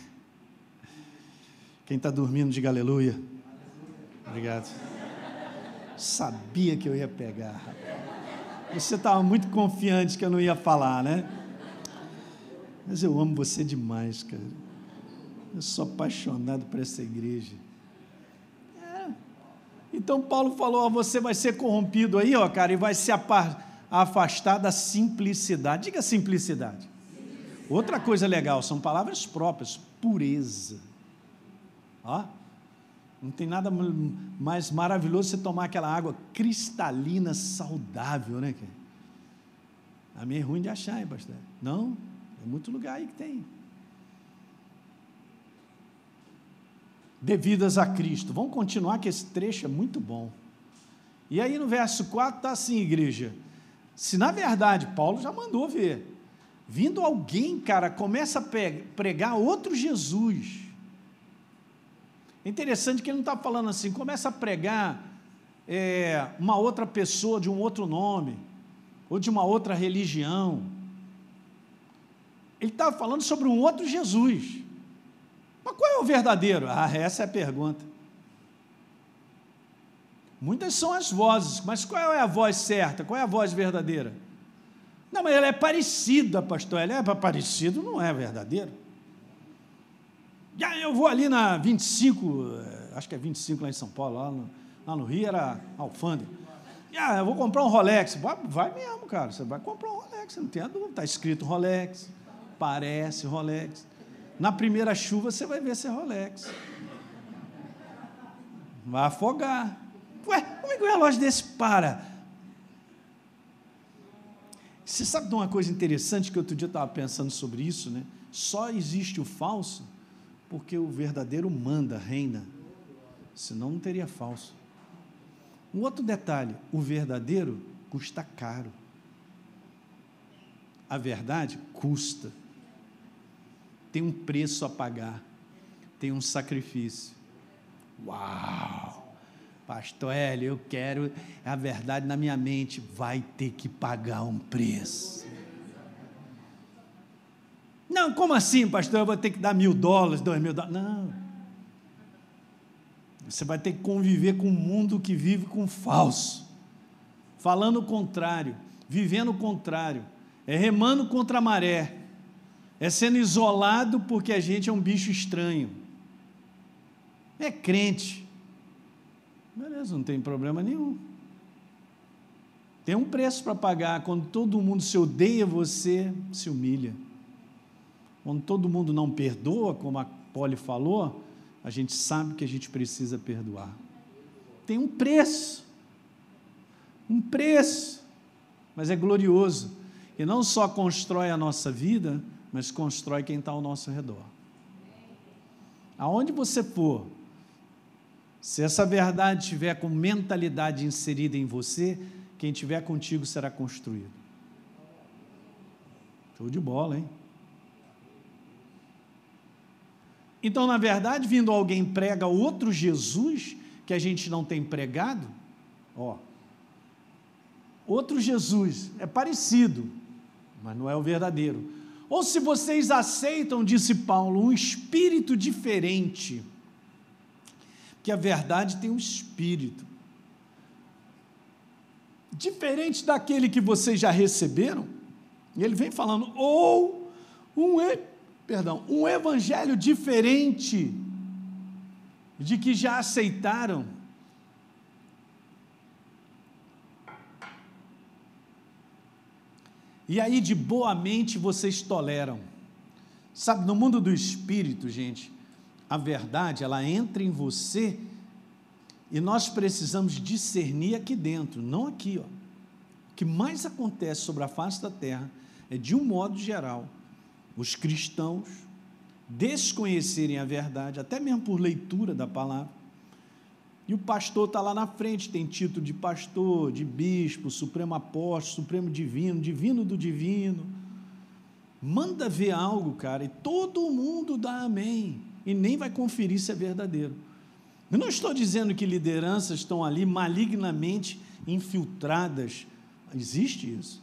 A: Quem está dormindo, diga aleluia. Obrigado. Sabia que eu ia pegar. Você estava muito confiante que eu não ia falar, né? Mas eu amo você demais, cara. Eu sou apaixonado por essa igreja. Então Paulo falou: ó, você vai ser corrompido aí, ó, cara, e vai se afastar da simplicidade. Diga simplicidade. Outra coisa legal, são palavras próprias, pureza. Ó, não tem nada mais maravilhoso você tomar aquela água cristalina, saudável, né? A minha é ruim de achar, hein, pastor? Não, é muito lugar aí que tem. Devidas a Cristo. Vamos continuar que esse trecho é muito bom. E aí no verso 4 está assim, igreja. Se na verdade Paulo já mandou ver, vindo alguém, cara, começa a pregar outro Jesus. É interessante que ele não está falando assim, começa a pregar é, uma outra pessoa de um outro nome, ou de uma outra religião. Ele estava tá falando sobre um outro Jesus. Mas qual é o verdadeiro? Ah, essa é a pergunta. Muitas são as vozes, mas qual é a voz certa? Qual é a voz verdadeira? Não, mas ela é parecida, pastor. Ela é parecido, não é verdadeiro. Já eu vou ali na 25, eh, acho que é 25 lá em São Paulo, lá no, lá no Rio era alfândega. Ah, eu vou comprar um Rolex. Vai, vai mesmo, cara. Você vai comprar um Rolex, não tem dúvida. Está escrito Rolex, parece Rolex. Na primeira chuva você vai ver se é Rolex. Vai afogar. Ué, como é que um relógio desse para? Você sabe de uma coisa interessante que outro dia eu estava pensando sobre isso, né? Só existe o falso porque o verdadeiro manda, reina. Senão não teria falso. Um outro detalhe: o verdadeiro custa caro. A verdade custa. Tem um preço a pagar, tem um sacrifício. Uau! Pastor Hélio, eu quero a verdade na minha mente. Vai ter que pagar um preço. Não, como assim, pastor? Eu vou ter que dar mil dólares, dois mil dólares. Não. Você vai ter que conviver com um mundo que vive com falso, falando o contrário, vivendo o contrário, é remando contra a maré, é sendo isolado porque a gente é um bicho estranho. É crente, Beleza, não tem problema nenhum. Tem um preço para pagar. Quando todo mundo se odeia, você se humilha. Quando todo mundo não perdoa, como a Polly falou, a gente sabe que a gente precisa perdoar. Tem um preço. Um preço. Mas é glorioso. E não só constrói a nossa vida, mas constrói quem está ao nosso redor. Aonde você for, se essa verdade tiver com mentalidade inserida em você, quem tiver contigo será construído. Show de bola, hein? Então, na verdade, vindo alguém prega outro Jesus que a gente não tem pregado, ó, outro Jesus é parecido, mas não é o verdadeiro. Ou se vocês aceitam, disse Paulo, um espírito diferente que a verdade tem um espírito. Diferente daquele que vocês já receberam, e ele vem falando, ou um, perdão, um evangelho diferente de que já aceitaram. E aí, de boa mente, vocês toleram. Sabe, no mundo do espírito, gente, a verdade, ela entra em você e nós precisamos discernir aqui dentro, não aqui. Ó. O que mais acontece sobre a face da terra é, de um modo geral, os cristãos desconhecerem a verdade, até mesmo por leitura da palavra. E o pastor está lá na frente, tem título de pastor, de bispo, supremo apóstolo, supremo divino, divino do divino. Manda ver algo, cara, e todo mundo dá amém e nem vai conferir se é verdadeiro. Eu não estou dizendo que lideranças estão ali malignamente infiltradas, existe isso.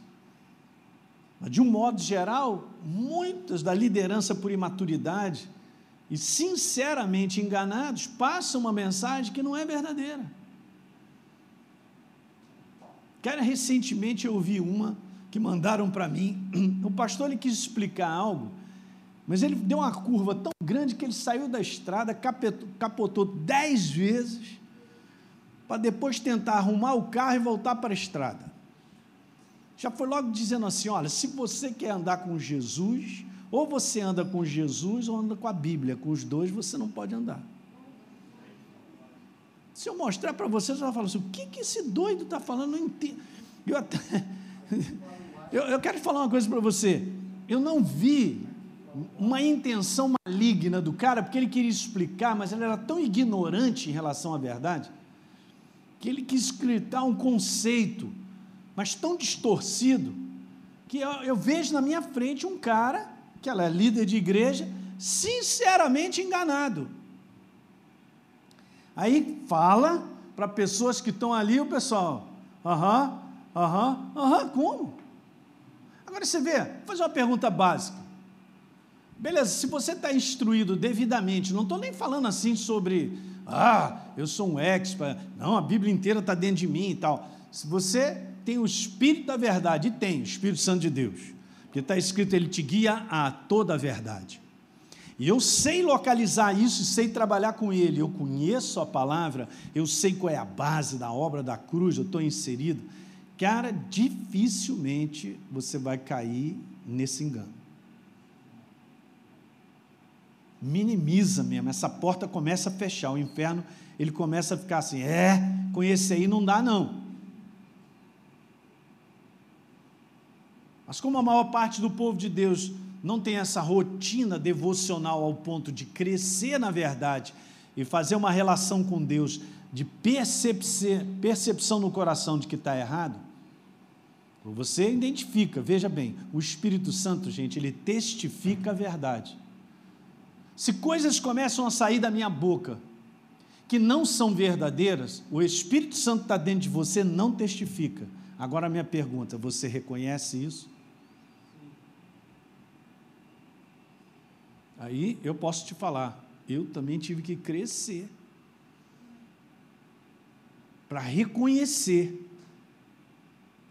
A: Mas, de um modo geral, muitas da liderança por imaturidade e sinceramente enganados passam uma mensagem que não é verdadeira. Cara, recentemente eu ouvi uma que mandaram para mim. O pastor ele quis explicar algo mas ele deu uma curva tão grande que ele saiu da estrada, capotou dez vezes, para depois tentar arrumar o carro e voltar para a estrada. Já foi logo dizendo assim: olha, se você quer andar com Jesus, ou você anda com Jesus ou anda com a Bíblia, com os dois você não pode andar. Se eu mostrar para vocês, você vai falar assim: o que, que esse doido está falando? Não entendo. Eu, até, eu, eu quero falar uma coisa para você. Eu não vi uma intenção maligna do cara, porque ele queria explicar, mas ele era tão ignorante em relação à verdade, que ele quis gritar um conceito, mas tão distorcido, que eu, eu vejo na minha frente um cara, que ela é líder de igreja, sinceramente enganado. Aí fala para pessoas que estão ali, o pessoal, aham, aham, aham, como? Agora você vê, vou fazer uma pergunta básica. Beleza, se você está instruído devidamente, não estou nem falando assim sobre, ah, eu sou um expert, não, a Bíblia inteira está dentro de mim e tal. Se você tem o Espírito da verdade, e tem o Espírito Santo de Deus, porque está escrito, ele te guia a toda a verdade. E eu sei localizar isso, sei trabalhar com ele. Eu conheço a palavra, eu sei qual é a base da obra da cruz, eu estou inserido. Cara, dificilmente você vai cair nesse engano. Minimiza mesmo, essa porta começa a fechar, o inferno ele começa a ficar assim: é, com esse aí não dá não. Mas como a maior parte do povo de Deus não tem essa rotina devocional ao ponto de crescer na verdade e fazer uma relação com Deus de percepção no coração de que está errado, você identifica, veja bem, o Espírito Santo, gente, ele testifica a verdade. Se coisas começam a sair da minha boca que não são verdadeiras, o Espírito Santo está dentro de você, não testifica. Agora minha pergunta: você reconhece isso? Aí eu posso te falar, eu também tive que crescer para reconhecer.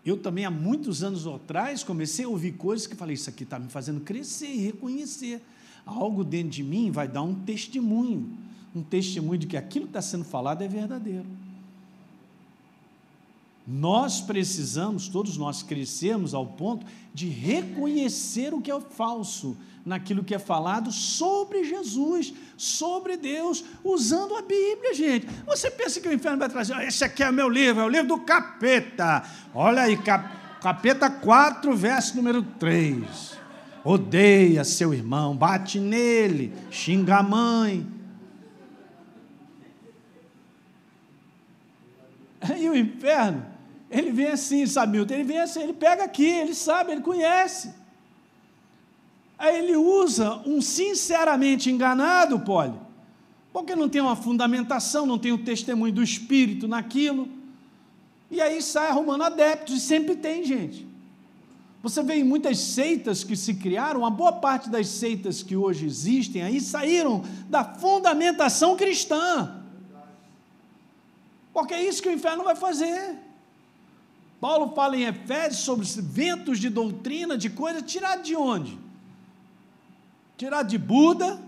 A: Eu também, há muitos anos atrás, comecei a ouvir coisas que falei: Isso aqui está me fazendo crescer e reconhecer. Algo dentro de mim vai dar um testemunho um testemunho de que aquilo que está sendo falado é verdadeiro. Nós precisamos, todos nós crescermos ao ponto de reconhecer o que é falso naquilo que é falado sobre Jesus, sobre Deus, usando a Bíblia, gente. Você pensa que o inferno vai trazer, oh, esse aqui é o meu livro, é o livro do capeta. Olha aí, cap, capeta 4, verso número 3. Odeia seu irmão, bate nele, xinga a mãe. E o inferno ele vem assim, sabe, Milton? Ele vem assim, ele pega aqui, ele sabe, ele conhece. Aí ele usa um sinceramente enganado, Poli, porque não tem uma fundamentação, não tem o testemunho do Espírito naquilo. E aí sai arrumando adeptos, e sempre tem, gente. Você vê em muitas seitas que se criaram, uma boa parte das seitas que hoje existem aí saíram da fundamentação cristã. Porque é isso que o inferno vai fazer. Paulo fala em Efésios sobre ventos de doutrina, de coisas, tirado de onde? Tirado de Buda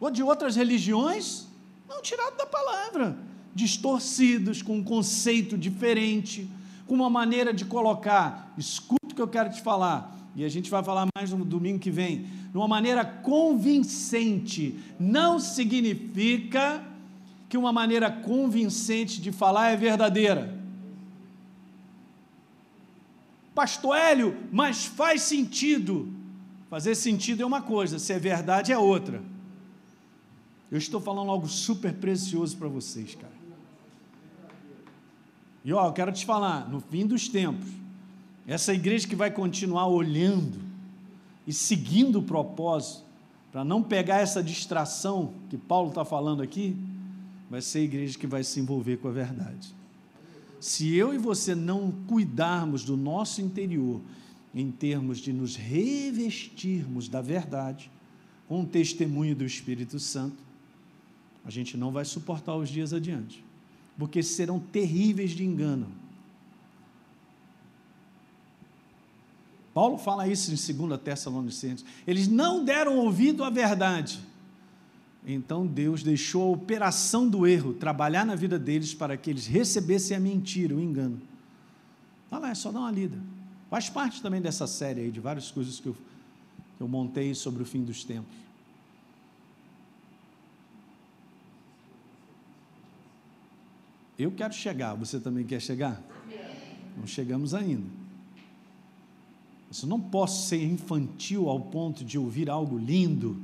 A: ou de outras religiões? Não, tirado da palavra. Distorcidos, com um conceito diferente, com uma maneira de colocar. Escuta o que eu quero te falar. E a gente vai falar mais no domingo que vem. De uma maneira convincente. Não significa que uma maneira convincente de falar é verdadeira Pastor Hélio, mas faz sentido. Fazer sentido é uma coisa, se é verdade é outra. Eu estou falando algo super precioso para vocês, cara. E ó, eu quero te falar, no fim dos tempos, essa igreja que vai continuar olhando e seguindo o propósito, para não pegar essa distração que Paulo está falando aqui, vai ser a igreja que vai se envolver com a verdade se eu e você não cuidarmos do nosso interior, em termos de nos revestirmos da verdade, com o testemunho do Espírito Santo, a gente não vai suportar os dias adiante, porque serão terríveis de engano. Paulo fala isso em 2 Tessalonicenses. Eles não deram ouvido à verdade então Deus deixou a operação do erro trabalhar na vida deles para que eles recebessem a mentira, o engano. Olha lá, é só dar uma lida. Faz parte também dessa série aí, de várias coisas que eu, que eu montei sobre o fim dos tempos. Eu quero chegar, você também quer chegar? Não chegamos ainda. Eu não posso ser infantil ao ponto de ouvir algo lindo,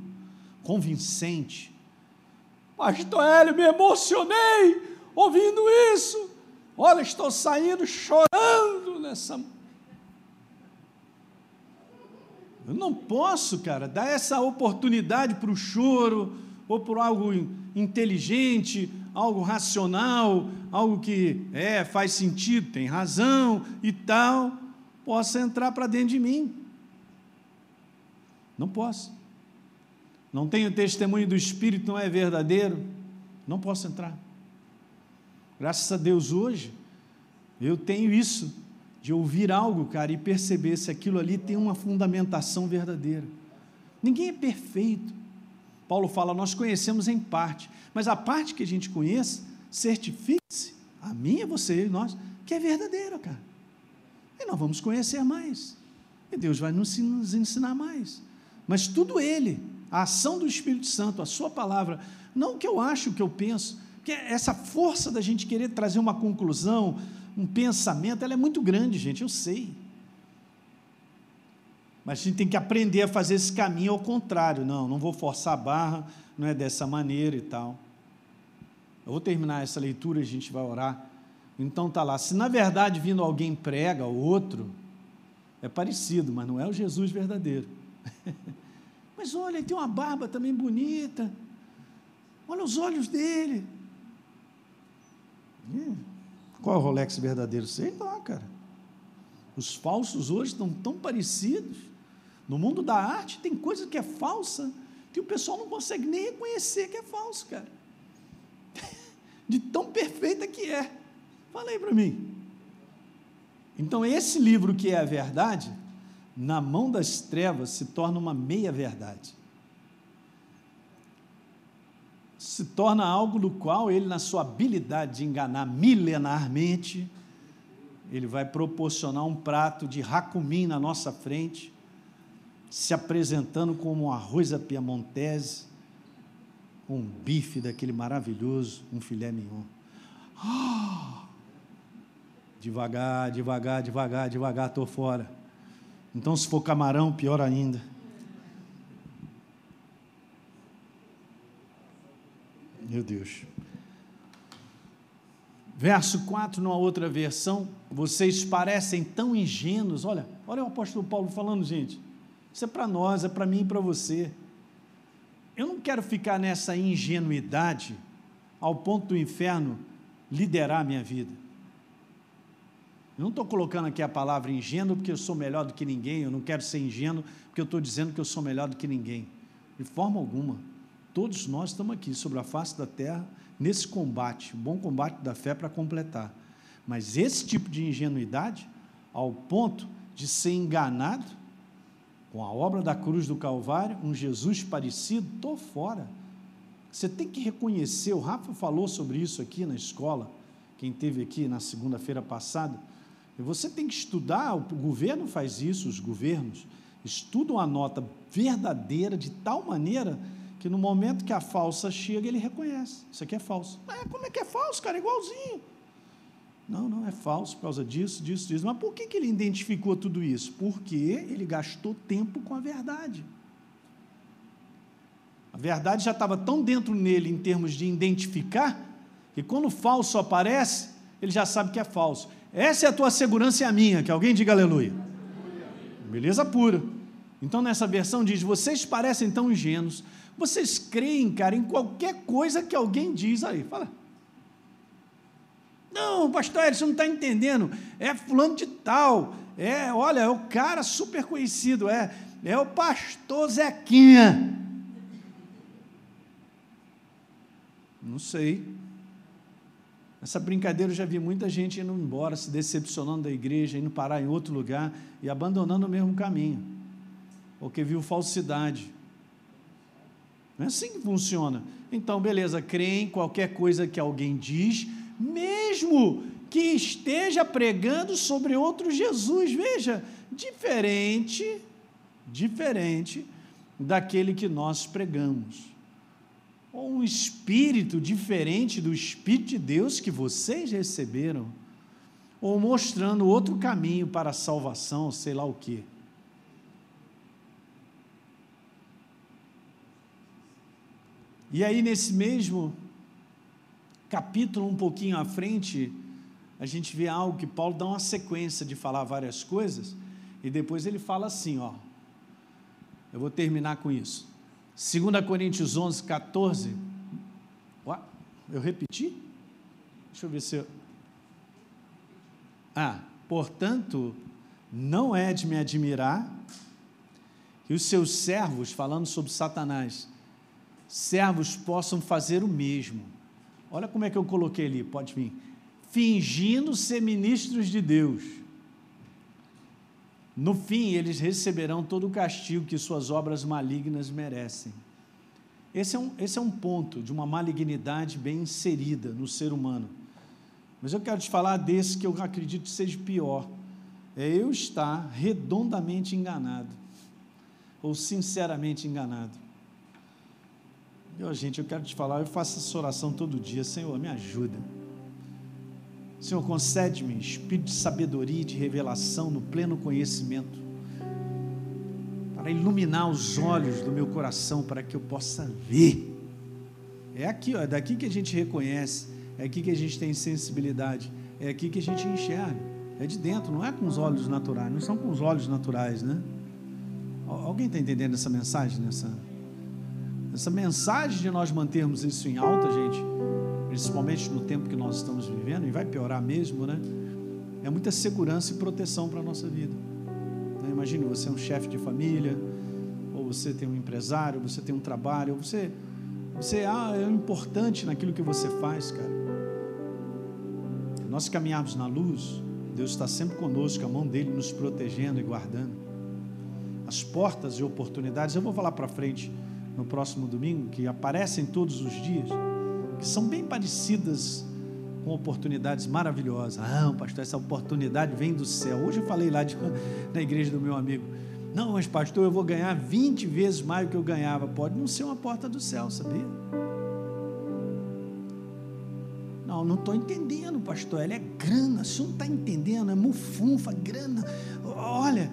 A: convincente, Pastor Hélio, me emocionei ouvindo isso. Olha, estou saindo chorando nessa. Eu não posso, cara, dar essa oportunidade para o choro, ou por algo inteligente, algo racional, algo que é, faz sentido, tem razão e tal, possa entrar para dentro de mim. Não posso não tenho testemunho do Espírito, não é verdadeiro, não posso entrar. Graças a Deus hoje, eu tenho isso de ouvir algo, cara, e perceber se aquilo ali tem uma fundamentação verdadeira. Ninguém é perfeito. Paulo fala, nós conhecemos em parte, mas a parte que a gente conhece, certifique-se, a minha, você e nós, que é verdadeira, cara. E nós vamos conhecer mais. E Deus vai nos ensinar mais. Mas tudo Ele, a ação do Espírito Santo, a Sua palavra, não o que eu acho, o que eu penso, que essa força da gente querer trazer uma conclusão, um pensamento, ela é muito grande, gente, eu sei. Mas a gente tem que aprender a fazer esse caminho ao contrário. Não, não vou forçar a barra, não é dessa maneira e tal. Eu vou terminar essa leitura, a gente vai orar. Então tá lá. Se na verdade vindo alguém prega o outro, é parecido, mas não é o Jesus verdadeiro. mas olha, ele tem uma barba também bonita. Olha os olhos dele. Qual é o Rolex verdadeiro? Sei lá, cara. Os falsos hoje estão tão parecidos. No mundo da arte tem coisa que é falsa que o pessoal não consegue nem reconhecer que é falso, cara. De tão perfeita que é. Fala aí para mim. Então, esse livro que é a verdade, na mão das trevas, se torna uma meia-verdade. Se torna algo do qual ele, na sua habilidade de enganar milenarmente, ele vai proporcionar um prato de racumim na nossa frente, se apresentando como um arroz à piamontese, um bife daquele maravilhoso, um filé mignon. Oh! Devagar, devagar, devagar, devagar, estou fora. Então, se for camarão, pior ainda. Meu Deus. Verso 4, numa outra versão, vocês parecem tão ingênuos. Olha, olha o apóstolo Paulo falando, gente. Isso é para nós, é para mim e para você. Eu não quero ficar nessa ingenuidade ao ponto do inferno liderar a minha vida. Eu não estou colocando aqui a palavra ingênuo porque eu sou melhor do que ninguém, eu não quero ser ingênuo porque eu estou dizendo que eu sou melhor do que ninguém. De forma alguma. Todos nós estamos aqui sobre a face da terra, nesse combate, bom combate da fé para completar. Mas esse tipo de ingenuidade, ao ponto de ser enganado, com a obra da cruz do Calvário, um Jesus parecido, estou fora. Você tem que reconhecer, o Rafa falou sobre isso aqui na escola, quem teve aqui na segunda-feira passada. Você tem que estudar, o governo faz isso, os governos estudam a nota verdadeira de tal maneira que no momento que a falsa chega, ele reconhece. Isso aqui é falso. Ah, como é que é falso, cara? Igualzinho. Não, não é falso por causa disso, disso, disso. Mas por que, que ele identificou tudo isso? Porque ele gastou tempo com a verdade. A verdade já estava tão dentro nele em termos de identificar, que quando o falso aparece, ele já sabe que é falso. Essa é a tua segurança e a minha, que alguém diga aleluia. Beleza pura. Então nessa versão diz: vocês parecem tão ingênuos, vocês creem, cara, em qualquer coisa que alguém diz aí. Fala. Não, pastor, você não está entendendo. É fulano de tal. É, olha, é o cara super conhecido. É, é o pastor Zequinha. Não sei. Essa brincadeira eu já vi muita gente indo embora, se decepcionando da igreja, indo parar em outro lugar e abandonando o mesmo caminho, porque viu falsidade. Não é assim que funciona. Então, beleza, crê em qualquer coisa que alguém diz, mesmo que esteja pregando sobre outro Jesus. Veja, diferente, diferente daquele que nós pregamos. Ou um espírito diferente do Espírito de Deus que vocês receberam, ou mostrando outro caminho para a salvação, sei lá o quê. E aí, nesse mesmo capítulo, um pouquinho à frente, a gente vê algo que Paulo dá uma sequência de falar várias coisas, e depois ele fala assim: ó, eu vou terminar com isso. 2 Coríntios 11, 14. Ué, eu repeti? Deixa eu ver se eu. Ah, portanto, não é de me admirar que os seus servos, falando sobre Satanás, servos possam fazer o mesmo. Olha como é que eu coloquei ali, pode vir. Fingindo ser ministros de Deus. No fim, eles receberão todo o castigo que suas obras malignas merecem. Esse é um, esse é um ponto de uma malignidade bem inserida no ser humano. Mas eu quero te falar desse que eu acredito que seja pior. É eu estar redondamente enganado, ou sinceramente enganado. Eu, gente, eu quero te falar, eu faço essa oração todo dia. Senhor, me ajuda. Senhor, concede-me espírito de sabedoria e de revelação no pleno conhecimento, para iluminar os olhos do meu coração, para que eu possa ver. É aqui, ó, é daqui que a gente reconhece, é aqui que a gente tem sensibilidade, é aqui que a gente enxerga. É de dentro, não é com os olhos naturais, não são com os olhos naturais, né? Alguém está entendendo essa mensagem? Nessa, essa mensagem de nós mantermos isso em alta, gente, principalmente no tempo que nós estamos vivendo, e vai piorar mesmo, né? É muita segurança e proteção para a nossa vida. Imagine você é um chefe de família, ou você tem um empresário, ou você tem um trabalho, ou você, você ah, é importante naquilo que você faz, cara. Nós caminharmos na luz, Deus está sempre conosco, a mão dele nos protegendo e guardando. As portas e oportunidades, eu vou falar para frente no próximo domingo, que aparecem todos os dias que são bem parecidas com oportunidades maravilhosas. Ah, pastor, essa oportunidade vem do céu. Hoje eu falei lá de, na igreja do meu amigo. Não, mas pastor, eu vou ganhar 20 vezes mais do que eu ganhava. Pode não ser uma porta do céu, sabia? Não, não estou entendendo, pastor. Ela é grana. O senhor não está entendendo? É mufunfa, grana. Olha,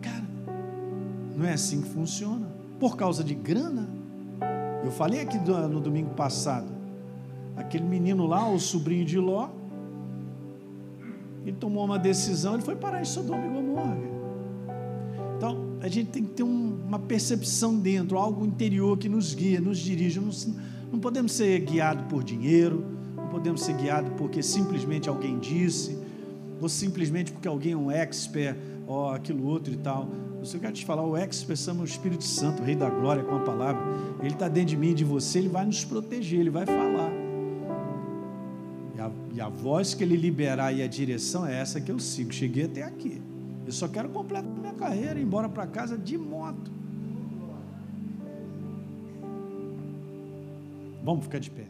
A: cara, não é assim que funciona. Por causa de grana. Eu falei aqui no domingo passado aquele menino lá, o sobrinho de Ló, ele tomou uma decisão, ele foi parar em Sodoma e Gomorra. Então, a gente tem que ter um, uma percepção dentro, algo interior que nos guia, nos dirige. Não, não podemos ser guiados por dinheiro, não podemos ser guiados porque simplesmente alguém disse, ou simplesmente porque alguém é um expert, ou aquilo outro e tal. Eu quero te falar, o expert chama o Espírito Santo, o Rei da Glória, com a palavra. Ele está dentro de mim e de você, ele vai nos proteger, ele vai falar. E a voz que ele liberar e a direção é essa que eu sigo. Cheguei até aqui. Eu só quero completar minha carreira, ir embora para casa de moto. Vamos ficar de pé.